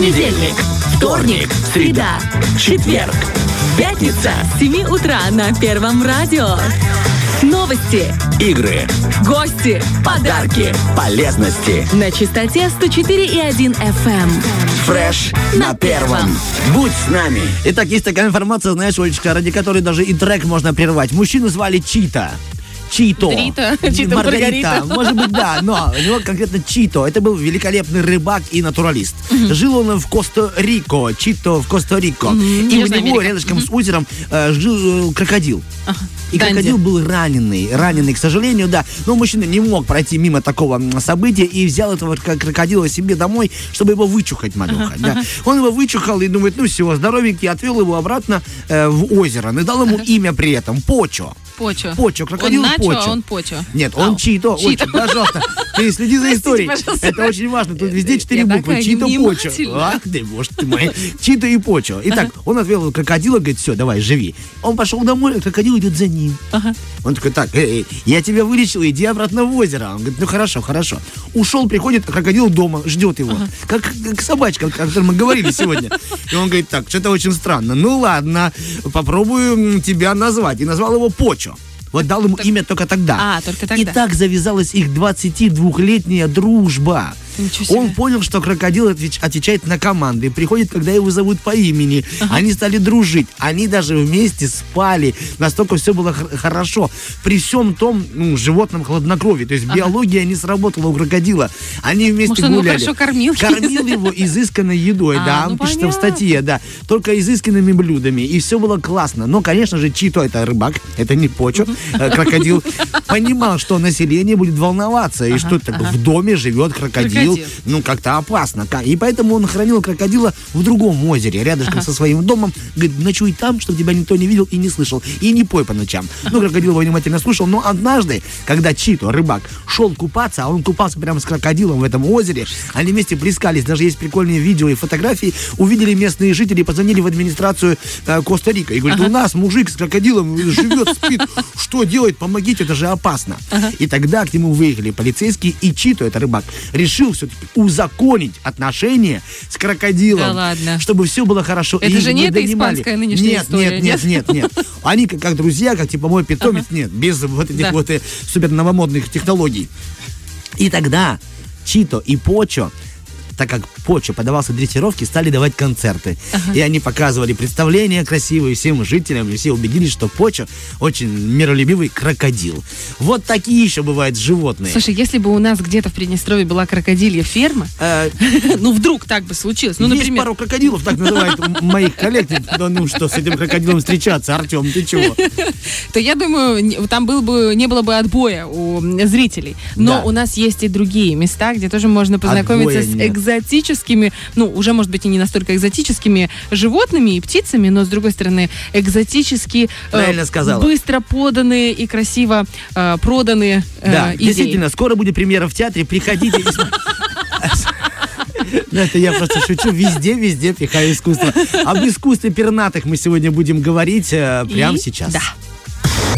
Понедельник, вторник, среда, четверг, пятница. С 7 утра на Первом радио. Новости, Игры, гости, подарки, полезности. на частоте 104,1 FM. Фреш на первом. Будь с нами. Итак, есть такая информация, знаешь, Олечка, ради которой даже и трек можно прервать. Мужчину звали Чита. Чито. Дрита. Чито Маргарита. Может быть, да, но у него конкретно Чито. Это был великолепный рыбак и натуралист. Жил он в Коста-Рико. Чито в Коста-Рико. И у Южная него Америка. рядышком с озером э, жил э, крокодил. И Данди. крокодил был раненый, раненый, к сожалению, да. Но мужчина не мог пройти мимо такого события и взял этого кр- крокодила себе домой, чтобы его вычухать, малюха. да. Он его вычухал и думает, ну все, здоровенький, отвел его обратно э, в озеро. И дал ему имя при этом, Почо. Почо. Почо, крокодил он начо, Почо. а он почо. Нет, он. Чито, Чито. очень, пожалуйста. Ты следи за историей. пожалуйста. Это очень важно. Тут везде четыре буквы. Чито Почо. Ах ты, боже ты мой. Чито и Почо. Итак, он отвел крокодила, говорит, все, давай, живи. Он пошел домой, а крокодил идет за ним. Он такой, так, эй, эй, я тебя вылечил, иди обратно в озеро. Он говорит, ну хорошо, хорошо. Ушел, приходит, а крокодил дома, ждет его. Как, как собачка, о которой мы говорили сегодня. И он говорит, так, что-то очень странно. Ну ладно, попробую тебя назвать. И назвал его Почо. Вот дал ему имя только тогда. А, только тогда. И так завязалась их 22-летняя дружба. Он понял, что крокодил отвеч- отвечает на команды, приходит, когда его зовут по имени. Они стали дружить, они даже вместе спали. Настолько все было хор- хорошо. При всем том ну, животном хладнокровии. То есть биология не сработала у крокодила. Они вместе Может, он его гуляли. хорошо кормил? Кормил его изысканной едой, А, да. ну пишет в статье, да. Только изысканными блюдами. И все было классно. Но, конечно же, Чито, это рыбак, это не Почо, э, крокодил, понимал, что население будет волноваться. И что в доме живет крокодил. Крокодил. Ну, как-то опасно. И поэтому он хранил крокодила в другом озере, рядышком со своим домом. Говорит, ночуй там, чтобы тебя никто не видел и не слышал. И не пой по ночам. Ну, крокодил его внимательно слушал. Но однажды, когда Чито, рыбак, шел купаться, а он купался прямо с крокодилом в этом озере, они вместе плескались. Даже есть прикольные видео и фотографии. Увидели местные жители, позвонили в администрацию э, Коста-Рика. И говорят, у нас мужик с крокодилом живет, спит. Что делать? Помогите, это же опасно. И тогда к нему выехали полицейские, и Чито, это рыбак, решил все-таки узаконить отношения с крокодилом. Да ладно. Чтобы все было хорошо. Это И же не эта испанская нынешняя нет, история, Нет, нет, нет, нет. Они как, как друзья, как типа мой питомец, нет, без вот этих Да. вот э, супер новомодных технологий. И тогда Чито и Почо так как Почо подавался дрессировке, стали давать концерты. И они показывали представления красивые всем жителям, и все убедились, что Почо очень миролюбивый крокодил. Вот такие еще бывают животные. Слушай, если бы у нас где-то в Приднестровье была крокодилья ферма, Э, ну вдруг так бы случилось, ну, например, пару крокодилов, так называют моих коллег. Да ну что, с этим крокодилом встречаться, Артем, ты чего? то я думаю, там был бы, не было бы отбоя у зрителей. Но у нас есть и другие места, где тоже можно познакомиться с нет. Экзотическими, ну, уже, может быть, и не настолько экзотическими животными и птицами, но, с другой стороны, экзотически э, Правильно сказала. быстро поданные и красиво э, проданные э, Да, идеи. действительно, скоро будет премьера в театре, приходите. Ну, это я просто шучу. Везде, везде пихаю искусство. Об искусстве пернатых мы сегодня будем говорить э, прямо И- сейчас. Да.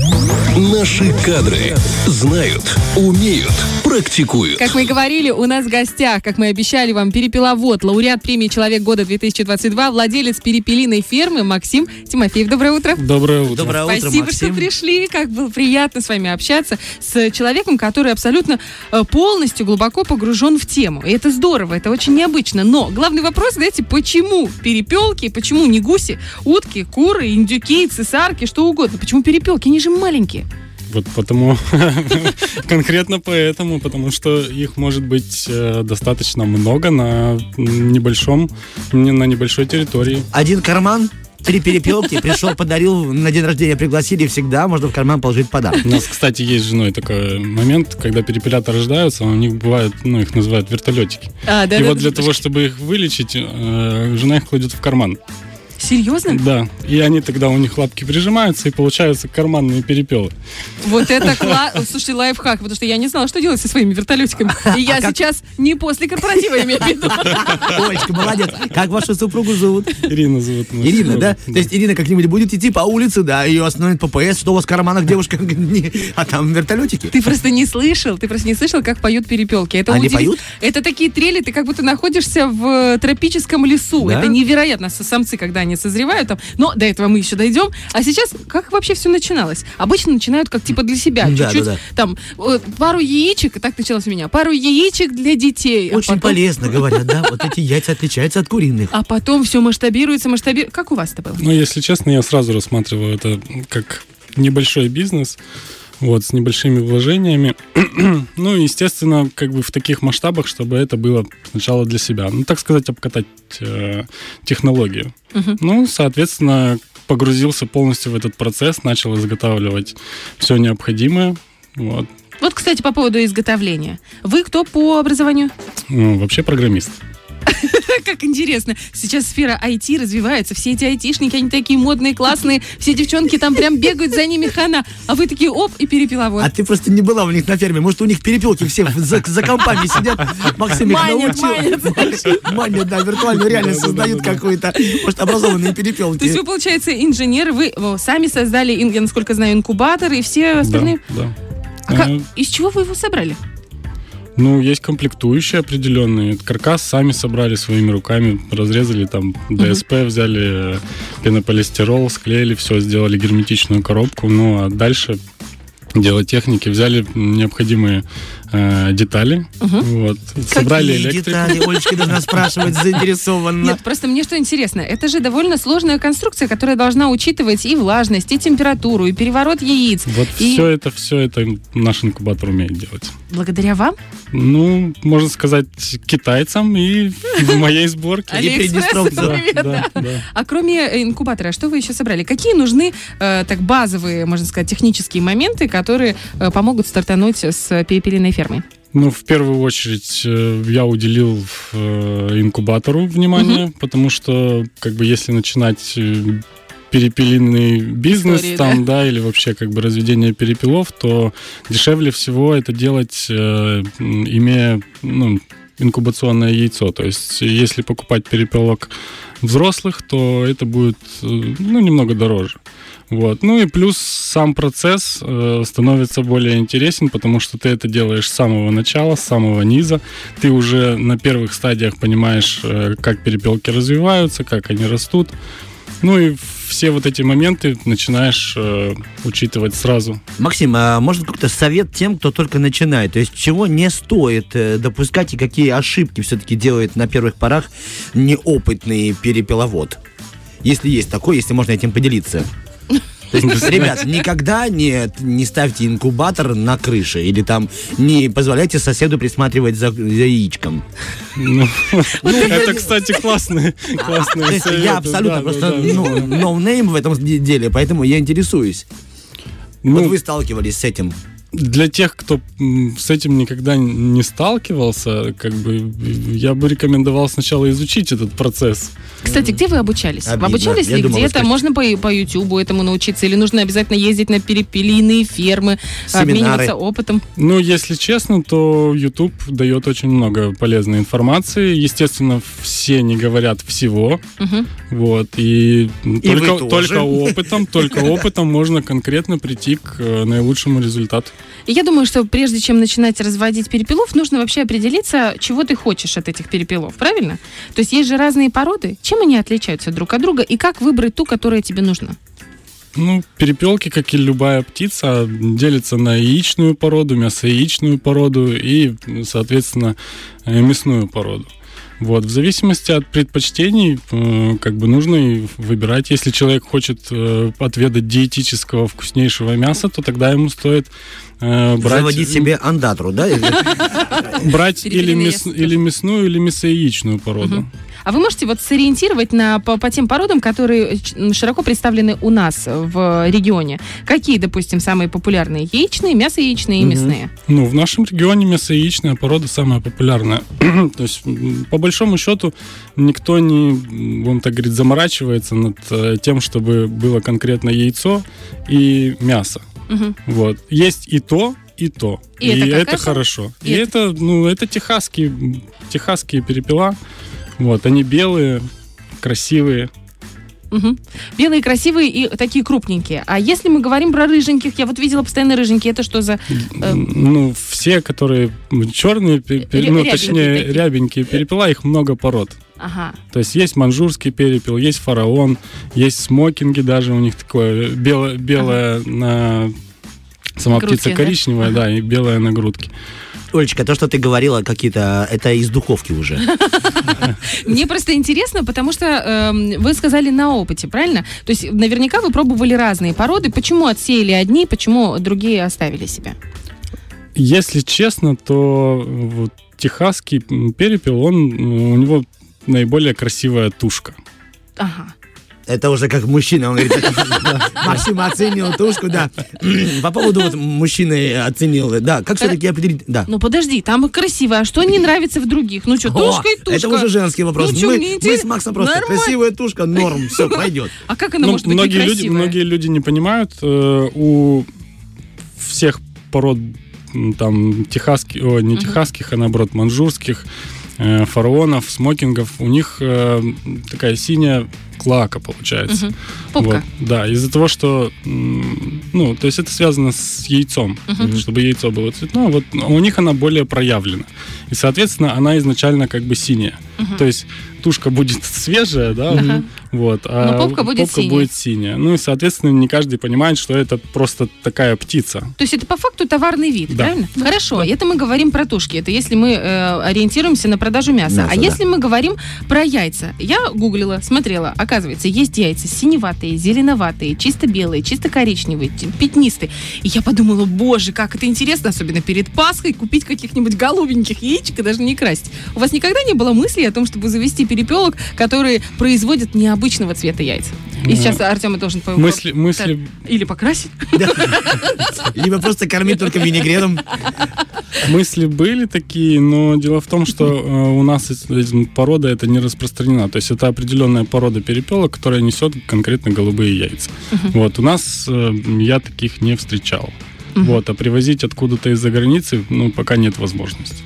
Наши кадры знают, умеют, практикуют. Как мы и говорили, у нас в гостях, как мы обещали вам, перепеловод, лауреат премии «Человек года 2022», владелец перепелиной фермы Максим Тимофеев. Доброе утро. Доброе утро. Доброе утро, Спасибо, Максим. что пришли. Как было приятно с вами общаться с человеком, который абсолютно э, полностью глубоко погружен в тему. И это здорово, это очень необычно. Но главный вопрос, знаете, почему перепелки, почему не гуси, утки, куры, индюки, цесарки, что угодно? Почему перепелки? Они же маленькие. Вот потому, конкретно поэтому, потому что их может быть э, достаточно много на небольшом, не- на небольшой территории. Один карман, три перепелки, пришел, подарил, на день рождения пригласили, всегда можно в карман положить подарок. У нас, кстати, есть с женой такой момент, когда перепелята рождаются, у них бывает, ну, их называют вертолетики. А, да, И да, вот да, для да. того, чтобы их вылечить, э, жена их кладет в карман. Серьезно? Да. И они тогда у них лапки прижимаются, и получаются карманные перепелы. Вот это классно. Слушайте, лайфхак, потому что я не знала, что делать со своими вертолетиками. И я сейчас не после корпоратива имею в виду. Олечка, молодец. Как вашу супругу зовут? Ирина зовут. Ирина, да? То есть Ирина как-нибудь будет идти по улице, да, ее остановит ППС, что у вас в карманах, девушка, а там вертолетики. Ты просто не слышал, ты просто не слышал, как поют перепелки. Это Они поют? Это такие трели, ты как будто находишься в э, тропическом лесу. Да? Это невероятно. Самцы, когда они созревают там. Но до этого мы еще дойдем. А сейчас, как вообще все начиналось? Обычно начинают как типа для себя. Да, Чуть-чуть да, да. там э, пару яичек, так началось у меня, пару яичек для детей. а Очень потом- полезно, говорят, да? Вот эти яйца отличаются от куриных. А потом все масштабируется, масштабируется. Как у вас это было? Ну, если честно, я сразу рассматриваю это как небольшой бизнес, вот, с небольшими вложениями. ну, естественно, как бы в таких масштабах, чтобы это было сначала для себя. Ну, так сказать, обкатать э, технологию. Ну, соответственно, погрузился полностью в этот процесс, начал изготавливать все необходимое. Вот. Вот, кстати, по поводу изготовления. Вы кто по образованию? Ну, вообще программист. Как интересно. Сейчас сфера IT развивается. Все эти айтишники, они такие модные, классные. Все девчонки там прям бегают за ними хана. А вы такие, оп, и перепеловод. А ты просто не была у них на ферме. Может, у них перепелки все за, за компами сидят. Максим их Манят, научил. Манят, да, виртуальную реальность создают какую-то. Может, образованные То есть перепелки. вы, получается, инженер, вы сами создали, я насколько знаю, инкубатор и все остальные. Да, да. А как- Э, из чего вы его собрали? Ну, есть комплектующие определенные. Каркас сами собрали своими руками, разрезали там ДСП, взяли э, пенополистирол, склеили все, сделали герметичную коробку. Ну, а дальше дело техники. Взяли необходимые э, детали, вот, собрали Какие электрику. детали? Олечка должна спрашивать заинтересованно. Нет, просто мне что интересно, это же довольно сложная конструкция, которая должна учитывать и влажность, и температуру, и переворот яиц. Вот И- все это, все это наш инкубатор умеет делать. Благодаря вам? Ну, можно сказать, китайцам и в моей сборке. Привет, Да. А кроме э, инкубатора, что вы еще собрали? Какие нужны э, так базовые, можно сказать, технические моменты, которые э, помогут стартануть с перепелиной фермой? Ну, в первую очередь, э, я уделил э, инкубатору внимание, потому что, как бы, если начинать э, перепелиный бизнес Истории, там, да? или вообще как бы разведение перепелов, то дешевле всего это делать, э, имея, ну, инкубационное яйцо. То есть, если покупать перепелок взрослых, то это будет, ну, немного дороже. Вот. Ну и плюс сам процесс э, становится более интересен, потому что ты это делаешь с самого начала, с самого низа. Ты уже на первых стадиях понимаешь, э, как перепелки развиваются, как они растут. Ну и все вот эти моменты начинаешь э, учитывать сразу. Максим, а может какой-то совет тем, кто только начинает? То есть чего не стоит э, допускать и какие ошибки все-таки делает на первых порах неопытный перепеловод? Если есть такой, если можно этим поделиться. То есть, ребят, никогда не, не ставьте инкубатор на крыше или там не позволяйте соседу присматривать за, за яичком. Ну, это, кстати, есть советы, я абсолютно да, просто да, да. ну, no name в этом деле, поэтому я интересуюсь. Ну, вот вы сталкивались с этим. Для тех, кто с этим никогда не сталкивался, как бы я бы рекомендовал сначала изучить этот процесс. Кстати, где вы обучались? Обидно. Обучались Я ли где-то? Можно по, по Ютубу этому научиться? Или нужно обязательно ездить на перепелиные фермы, Семинары. обмениваться опытом? Ну, если честно, то YouTube дает очень много полезной информации. Естественно, все не говорят всего. Мгм. Вот. И, вы только, тоже. только опытом, только опытом можно конкретно прийти к э, наилучшему результату. Я думаю, что прежде чем начинать разводить перепелов, нужно вообще определиться, чего ты хочешь от этих перепелов, правильно? То есть есть же разные породы. Чем они отличаются друг от друга? И как выбрать ту, которая тебе нужна? Ну, перепелки, как и любая птица, делятся на яичную породу, мясояичную породу и, соответственно, э, мясную породу. Вот, в зависимости от предпочтений, э, как бы нужно и выбирать. Если человек хочет э, отведать диетического вкуснейшего мяса, то тогда ему стоит э, брать, Заводить себе андатру, да? брать или, мясную, или мясояичную породу. А вы можете вот сориентировать на, по, по тем породам, которые широко представлены у нас в регионе? Какие, допустим, самые популярные? Яичные, мясо-яичные и мясные? Ну, в нашем регионе мясояичная порода самая популярная. То есть, по большому счету, никто не, будем так говорить, заморачивается над э, тем, чтобы было конкретно яйцо и мясо. Мгм. Вот. Есть и то, и то. И это какая-то? хорошо. И И, это- это, ну, это техасские, техасские перепела. Вот, они белые, красивые. Мгм. Белые, красивые и такие крупненькие. А если мы говорим про рыженьких, я вот видела постоянно рыженькие, это что за... Э, Ну, все, которые черные, пе- пе- Ря- ну, точнее, такие. рябенькие перепела, их много пород. Ага. То есть есть манжурский перепел, есть фараон, есть смокинги даже у них такое белое, белое на сама Грудки, птица да? коричневая, да? и белая на грудке. Олечка, то, что ты говорила, какие-то, это из духовки уже. Мне просто интересно, потому что эм, вы сказали на опыте, правильно? То есть наверняка вы пробовали разные породы. Почему отсеяли одни, почему другие оставили себя? Если честно, то вот техасский перепел, он м, у него наиболее красивая тушка. Ага. Это уже как мужчина, он говорит, Максим оценил тушку, да. По поводу вот мужчины оценил, да, как все-таки определить, да. Ну подожди, там красиво, а что не нравится в других? Ну что, тушка и тушка. Это уже женский вопрос. Ну мы, с Максом просто красивая тушка, норм, все, пойдет. А как она Ну, может быть многие, люди, некрасивая? многие люди не понимают, э, у всех пород там техасских, о, не техасских, а наоборот манжурских, э, фараонов, смокингов, у них э, такая синяя клака получается. Мгм. Попка. Вот, да, из-за того, что, ну, то есть это связано с яйцом, чтобы яйцо было цветное, вот у них она более проявлена. И, соответственно, она изначально как бы синяя. То есть тушка будет свежая, да, Ага. вот, а Но попка будет синяя. будет синяя. Ну и, соответственно, не каждый понимает, что это просто такая птица. То есть это по факту товарный вид, Да. правильно? Хорошо, это мы говорим про тушки. Это если мы э, ориентируемся на продажу мяса. Мясо, а да. если мы говорим про яйца? Я гуглила, смотрела. Оказывается, есть яйца синеватые, зеленоватые, чисто белые, чисто коричневые, пятнистые. И я подумала, боже, как это интересно, особенно перед Пасхой, купить каких-нибудь голубеньких яичек и даже не красить. У вас никогда не было мысли о том, чтобы завести перепелок, которые производят необычного цвета яйца? И Ну, сейчас Артем должен по- Мысли, мысли или покрасить. Либо просто кормить только винегретом. Мысли были такие, но дело в том, что э, у нас эс- порода это не распространена. То есть это определенная порода перепелок, которая несет конкретно голубые яйца. Вот у нас э, я таких не встречал. Вот, а привозить откуда-то из-за границы, ну, пока нет возможности.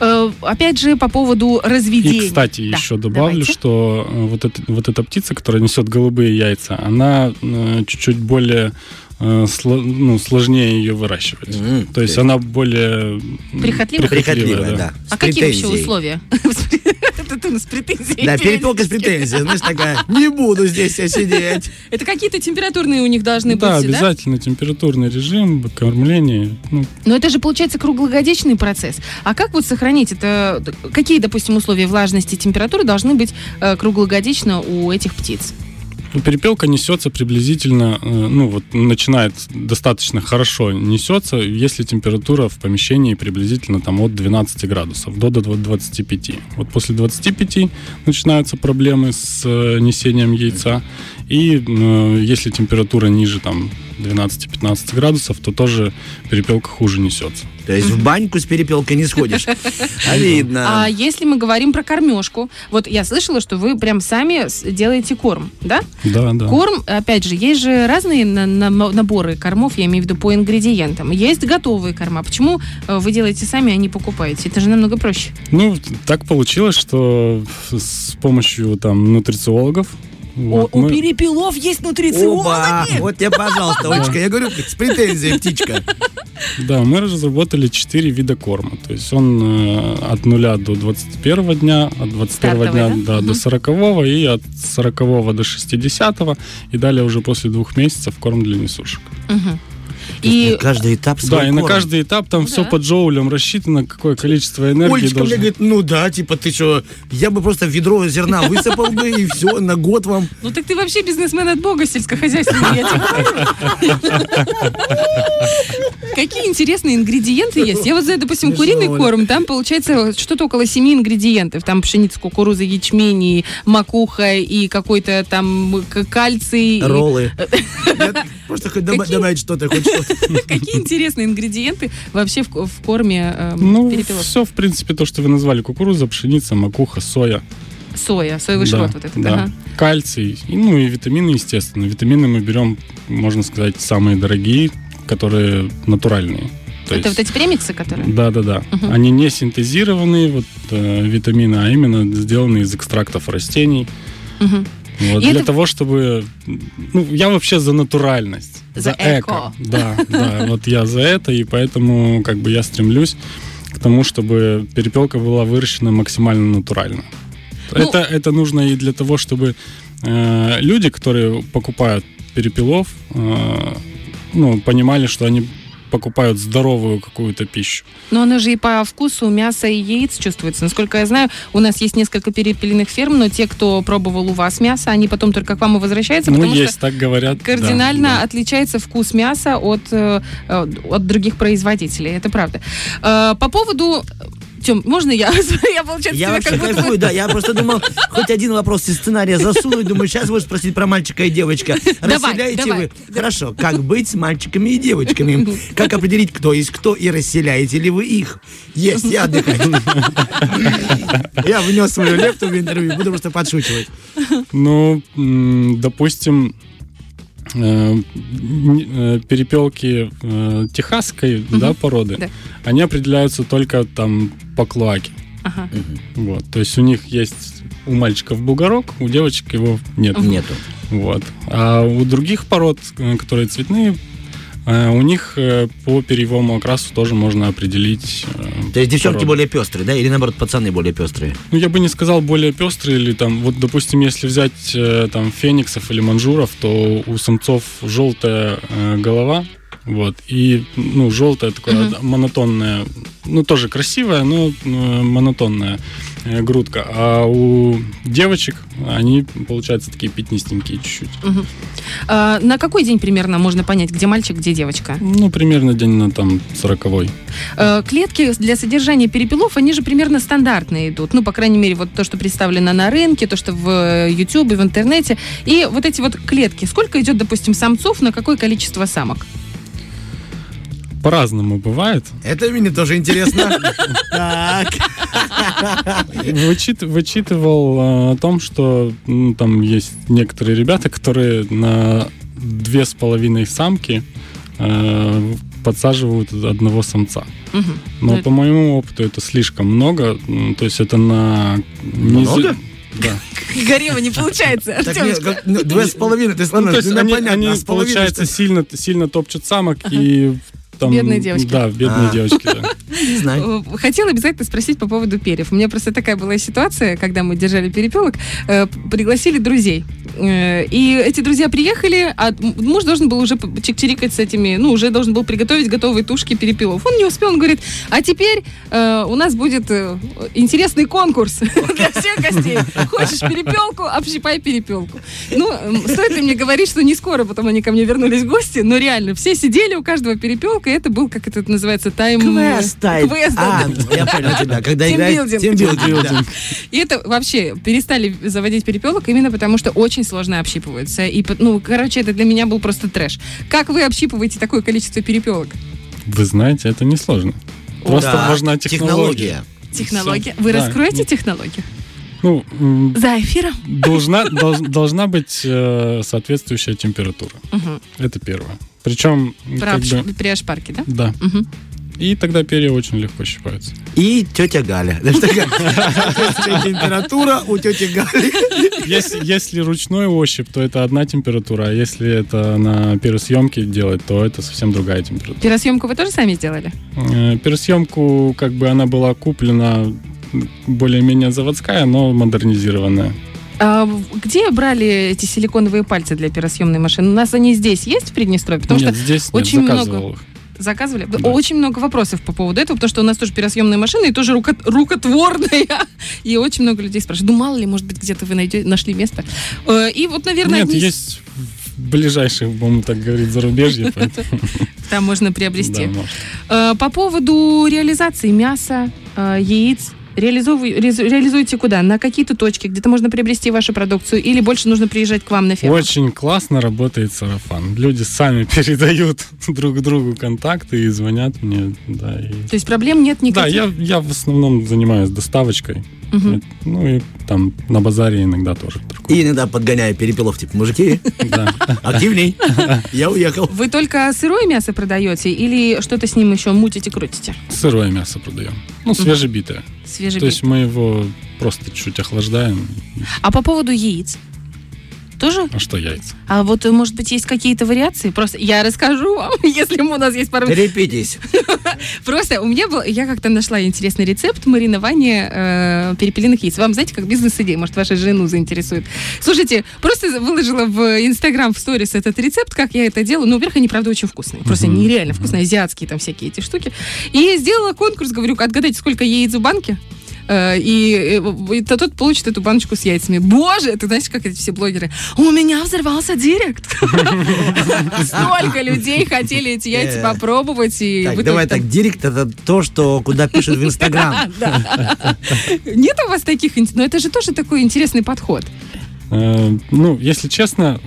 Э, опять же, по поводу разведения. И, кстати, Да, еще добавлю, давайте. что э, вот, эта, вот эта птица, которая несет голубые яйца, она э, чуть-чуть более э, сло- ну, сложнее ее выращивать. М, То есть она более м, Прихотливая? Прихотливая, да. А с какие вообще условия? Это ты нас претензии. Да, перепелка с претензией, знаешь, такая, не буду здесь я сидеть. Это какие-то температурные у них должны да, быть, да? обязательно температурный режим, кормление. Ну, Но это же получается круглогодичный процесс. А как вот сохранить это? Какие, допустим, условия влажности и температуры должны быть э, круглогодично у этих птиц? Ну, перепелка несется приблизительно, э, ну вот начинает достаточно хорошо несется, если температура в помещении приблизительно там от 12 градусов до, до 25. Вот после 25 начинаются проблемы с э, несением яйца. И э, если температура ниже там 12-15 градусов, то тоже перепелка хуже несется. То есть в баньку с перепелкой не сходишь. А видно. А если мы говорим про кормежку, вот я слышала, что вы прям сами делаете корм, да? Да, да. Корм, опять же, есть же разные на- на- наборы кормов, я имею в виду по ингредиентам. Есть готовые корма. Почему э, вы делаете сами, а не покупаете? Это же намного проще. Ну, так получилось, что с помощью там нутрициологов вот, мы- перепелов есть Оба! Вот тебе, пожалуйста, Олечка, я говорю, с претензией птичка. Да, мы разработали 4 вида корма. То есть он э, от 0 до 21 дня, от 21 Стартовый, дня да? да, Мгм. до 40 и от 40 до 60 и далее уже после двух месяцев корм для несушек. Мгм. И Каждый этап свой Да, и на корм. каждый этап там Ну все да. по джоулям рассчитано, какое количество энергии Олечка мне должно... говорит, ну да, типа ты что, я бы просто ведро зерна высыпал бы и все, на год вам. Ну так ты вообще бизнесмен от бога сельскохозяйственный, я. Какие интересные ингредиенты есть. Я вот знаю, допустим, куриный Оля. корм, там получается что-то около семи ингредиентов. Там пшеница, кукуруза, ячмень, и макуха, и какой-то там кальций. Роллы. Просто хоть добавить что-то, хоть. Какие интересные ингредиенты вообще в, ко- в корме э, Ну, перепелов? все, в принципе, то, что вы назвали. Кукуруза, пшеница, макуха, соя. Соя, соевый Да, шрот вот этот. да. ага. Кальций, ну и витамины, естественно. Витамины мы берем, можно сказать, самые дорогие, которые натуральные. То Это есть- вот эти премиксы, которые? Да, да, да. Мгм. Они не синтезированные вот, э, витамины, а именно сделаны из экстрактов растений. Мгм. Вот, И для это- того, чтобы... Ну, я вообще за натуральность. За эко. Да, да. Вот я за это, и поэтому как бы я стремлюсь к тому, чтобы перепелка была выращена максимально натурально. Ну- это, это нужно и для того, чтобы э, люди, которые покупают перепелов, э, ну, понимали, что они покупают здоровую какую-то пищу. Но оно же и по вкусу мяса и яиц чувствуется. Насколько я знаю, у нас есть несколько перепелиных ферм, но те, кто пробовал у вас мясо, они потом только к вам и возвращаются, ну, потому есть, что так говорят. да, кардинально да. отличается вкус мяса от, э, э, от других производителей. Это правда. Э, По поводу... Тем, можно я? Я, получается, Я вообще как будто кайфую, да. Я просто думал, хоть один вопрос из сценария засунуть. Думаю, сейчас будешь спросить про мальчика и девочка. Расселяете давай. вы? Хорошо. Как быть с мальчиками и девочками? Как определить, кто есть кто, и расселяете ли вы их? Есть, я отдыхать. Я внес свою лепту в интервью, буду просто подшучивать. Ну, допустим, перепелки э, техасской да, породы, Да. они определяются только там по клоаке. Ага. Вот. То есть у них есть у мальчиков бугорок, у девочек его нет. Нету. Вот. А у других пород, э, которые цветные, э, у них э, по перьевому окрасу тоже можно определить. э, То есть девчонки породу. более пестрые, да? Или наоборот, пацаны более пестрые? Ну, я бы не сказал более пестрые, или там, вот, допустим, если взять э, там фениксов или манжуров, то у самцов желтая э, голова, вот, и, ну, желтая такая Мгм. да, монотонная, ну, тоже красивая, но э, монотонная э, грудка, а у девочек они, получаются, такие пятнистенькие чуть-чуть. Мгм. А, На какой день примерно можно понять, где мальчик, где девочка? Ну, примерно день на там сороковой. Э, Клетки для содержания перепелов, они же примерно стандартные идут. Ну, по крайней мере, вот то, что представлено на рынке, то, что в YouTube, в интернете. И вот эти вот клетки. Сколько идет, допустим, самцов на какое количество самок? По-разному бывает. Это мне тоже интересно. Так. Вычит- вычитывал э, о том, что ну, там есть некоторые ребята, которые на две с половиной самки э, подсаживают одного самца. Мгм. Но Ну, по моему опыту это слишком много. То есть это на... Много? Да. Горева не получается, как, ну, две с половиной, то есть, Ну, ладно, то есть ну, они, понятно, они, а с половиной, получается, сильно, сильно топчут самок и там... Бедные девочки. Да, бедные А. девочки, да. Не знаю. Э, Хотела обязательно спросить по поводу перьев. У меня просто такая была ситуация, когда мы держали перепелок, э, пригласили друзей. Э, и эти друзья приехали, а муж должен был уже чик-чирикать с этими, ну, уже должен был приготовить готовые тушки перепелов. Он не успел, он говорит, а теперь э, у нас будет э, интересный конкурс для всех гостей. Хочешь перепелку, общипай перепелку. Ну, стоит ли мне говорить, что не скоро потом они ко мне вернулись в гости, но реально, все сидели, у каждого перепелка, и это был, как это называется, тайм... Квест тайм. Квест, А, да. я понял тебя. Когда играет... Тимбилдинг. И это вообще перестали заводить перепелок именно потому, что очень сложно общипываются. И, ну, короче, это для меня был просто трэш. Как вы общипываете такое количество перепелок? Вы знаете, это несложно. Просто Да, важна технология. Технология. Всё. Вы Да. раскроете технологию? Ну, За эфиром? должна, долж- должна быть э, соответствующая температура. Мгм. Это первое. Причем, Про как бы, При ошпарке, да? да. Мгм. И тогда перья очень легко щипаются. И тетя Галя. Температура у тети Гали. Если, если ручной ощупь, то это одна температура, а если это на пересъемке делать, то это совсем другая температура. Пересъемку вы тоже сами сделали? Э, Пересъемку, как бы она была куплена более-менее заводская, но модернизированная. А где брали эти силиконовые пальцы для перосъемной машины? У нас они здесь есть в Приднестровье? Потому Нет, что здесь нет, очень много- заказывал их. Заказывали. Да. Очень много вопросов по поводу этого, потому что у нас тоже пересъемная машина и тоже руко- рукотворная. И очень много людей спрашивают, ну мало ли, может быть, где-то вы найдете, нашли место. Э, И вот, наверное, Нет, одни есть ближайших, будем так говорить, зарубежье, там можно приобрести. Э, По поводу реализации мяса, э, яиц, реализуете куда? На какие-то точки, где-то можно приобрести вашу продукцию или больше нужно приезжать к вам на ферму? Очень классно работает сарафан. Люди сами передают друг другу контакты и звонят мне. Да, и- То есть проблем нет да никаких? я, я в основном занимаюсь доставочкой. Мгм. Ну и там на базаре иногда тоже. И иногда подгоняю перепелов, типа, мужики, Да. активней. Я уехал. Вы только сырое мясо продаете или что-то с ним еще мутите, крутите? Сырое мясо продаем. Ну, свежебитое. Свежий То есть мы его просто чуть охлаждаем. А по поводу яиц? Тоже? А что яйца? А вот, э, может быть, есть какие-то вариации? Просто я расскажу вам, если у нас есть пару... Репитесь. Просто у меня был... Я как-то нашла интересный рецепт маринования э, перепелиных яиц. Вам, знаете, как бизнес-идея, может, ваша жену заинтересует. Слушайте, просто выложила в Инстаграм в сторис этот рецепт, как я это делаю. Ну, во-первых, они, правда, очень вкусные. Просто нереально вкусные, азиатские там всякие эти штуки. И сделала конкурс, говорю, отгадайте, сколько яиц в банке. Э, И, э, и то- тот получит эту баночку с яйцами. Боже, это знаешь, как эти все блогеры. У меня взорвался директ. Столько людей хотели эти яйца Э. попробовать. И Так, давай так, директ это то, что куда пишут в Инстаграм. Нет у вас таких... Но это же тоже такой интересный подход. Ну, если честно,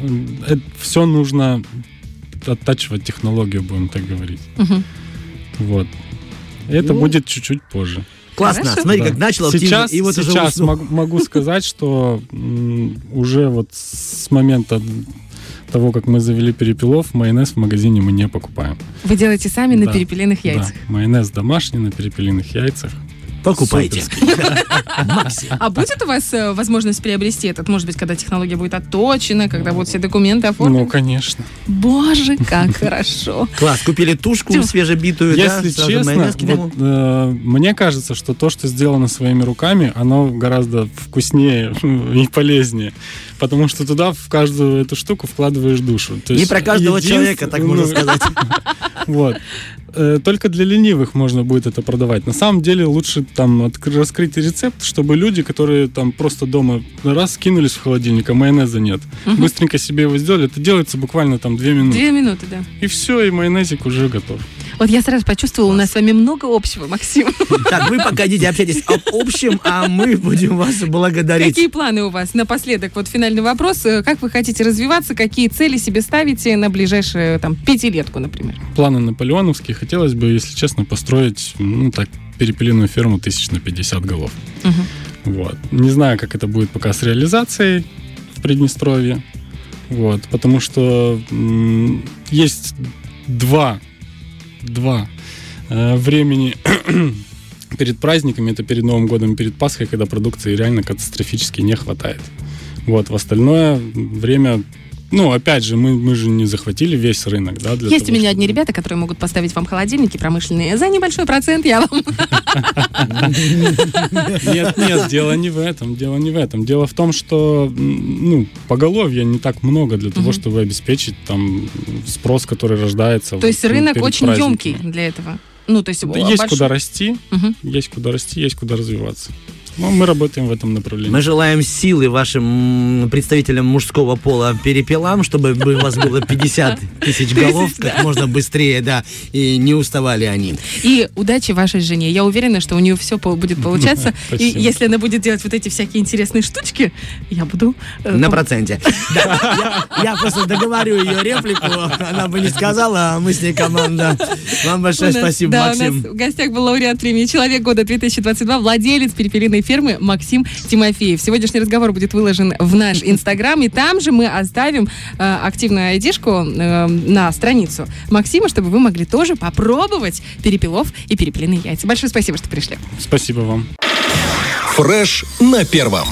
все нужно оттачивать технологию, будем так говорить. Вот. Это Ну. будет чуть-чуть позже. Классно, Хорошо. смотри, Да. как начал активно, сейчас, и вот уже сейчас уснул. мог- могу сказать, что уже вот с момента того, как мы завели перепелов, майонез в магазине мы не покупаем. Вы делаете сами на Да. перепелиных яйцах. Да, майонез домашний на перепелиных яйцах. Покупайте. А будет у вас э, возможность приобрести этот, может быть, когда технология будет отточена, когда будут все документы оформлены? Ну, конечно. Боже, как хорошо. Класс, купили тушку свежебитую, Если честно, э, мне кажется, что то, что сделано своими руками, оно гораздо вкуснее и полезнее. Потому что туда в каждую эту штуку вкладываешь душу. То Не есть про каждого единственное- человека, так можно ну, сказать. Вот. Э, Только для ленивых можно будет это продавать. На самом деле лучше там раскрыть рецепт, чтобы люди, которые там просто дома раз кинулись в холодильник, а майонеза нет, быстренько себе его сделали. Это делается буквально там две минуты. Две минуты, да. И все, и майонезик уже готов. Вот я сразу почувствовала, у нас с вами много общего, Максим. Так, вы пока идите, общайтесь об общем, а мы будем вас благодарить. Какие планы у вас? Напоследок, вот финальный вопрос. Э, Как вы хотите развиваться? Какие цели себе ставите на ближайшую там пятилетку, например? Планы наполеоновские. Хотелось бы, если честно, построить, ну так, перепелиную ферму тысяч на 50 голов. Вот. Не знаю, как это будет пока с реализацией в Приднестровье. Вот. Потому что м, есть два, два э, времени перед праздниками, это перед Новым годом, перед Пасхой, когда продукции реально катастрофически не хватает. Вот, в остальное время, ну, опять же, мы, мы же не захватили весь рынок, да, для Есть у того, меня чтобы- одни ребята, которые могут поставить вам холодильники промышленные за небольшой процент. Я вам Нет, нет, дело не в этом, дело не в этом. Дело в том, что, ну, поголовья не так много для того, чтобы обеспечить там спрос, который рождается. То есть рынок очень емкий для этого. Ну, то есть Да есть большой- куда расти, есть куда расти, есть куда развиваться. Ну, мы работаем в этом направлении. Мы желаем силы вашим представителям мужского пола перепелам, чтобы бы у вас было 50 тысяч голов как можно быстрее, да, и не уставали они. И удачи вашей жене. Я уверена, что у нее все будет получаться. И если она будет делать вот эти всякие интересные штучки, я буду... э, На пом- проценте. Я, просто договорю ее реплику, она бы не сказала, а мы с ней команда. Вам большое спасибо, да, у Максим. нас в гостях был лауреат премии «Человек года 2022», владелец перепелиной фермы Максим Тимофеев. Сегодняшний разговор будет выложен в наш Инстаграм, и там же мы оставим э, активную айдишку э, на страницу Максима, чтобы вы могли тоже попробовать перепелов и перепелиные яйца. Большое спасибо, что пришли. Спасибо вам. Фреш на первом.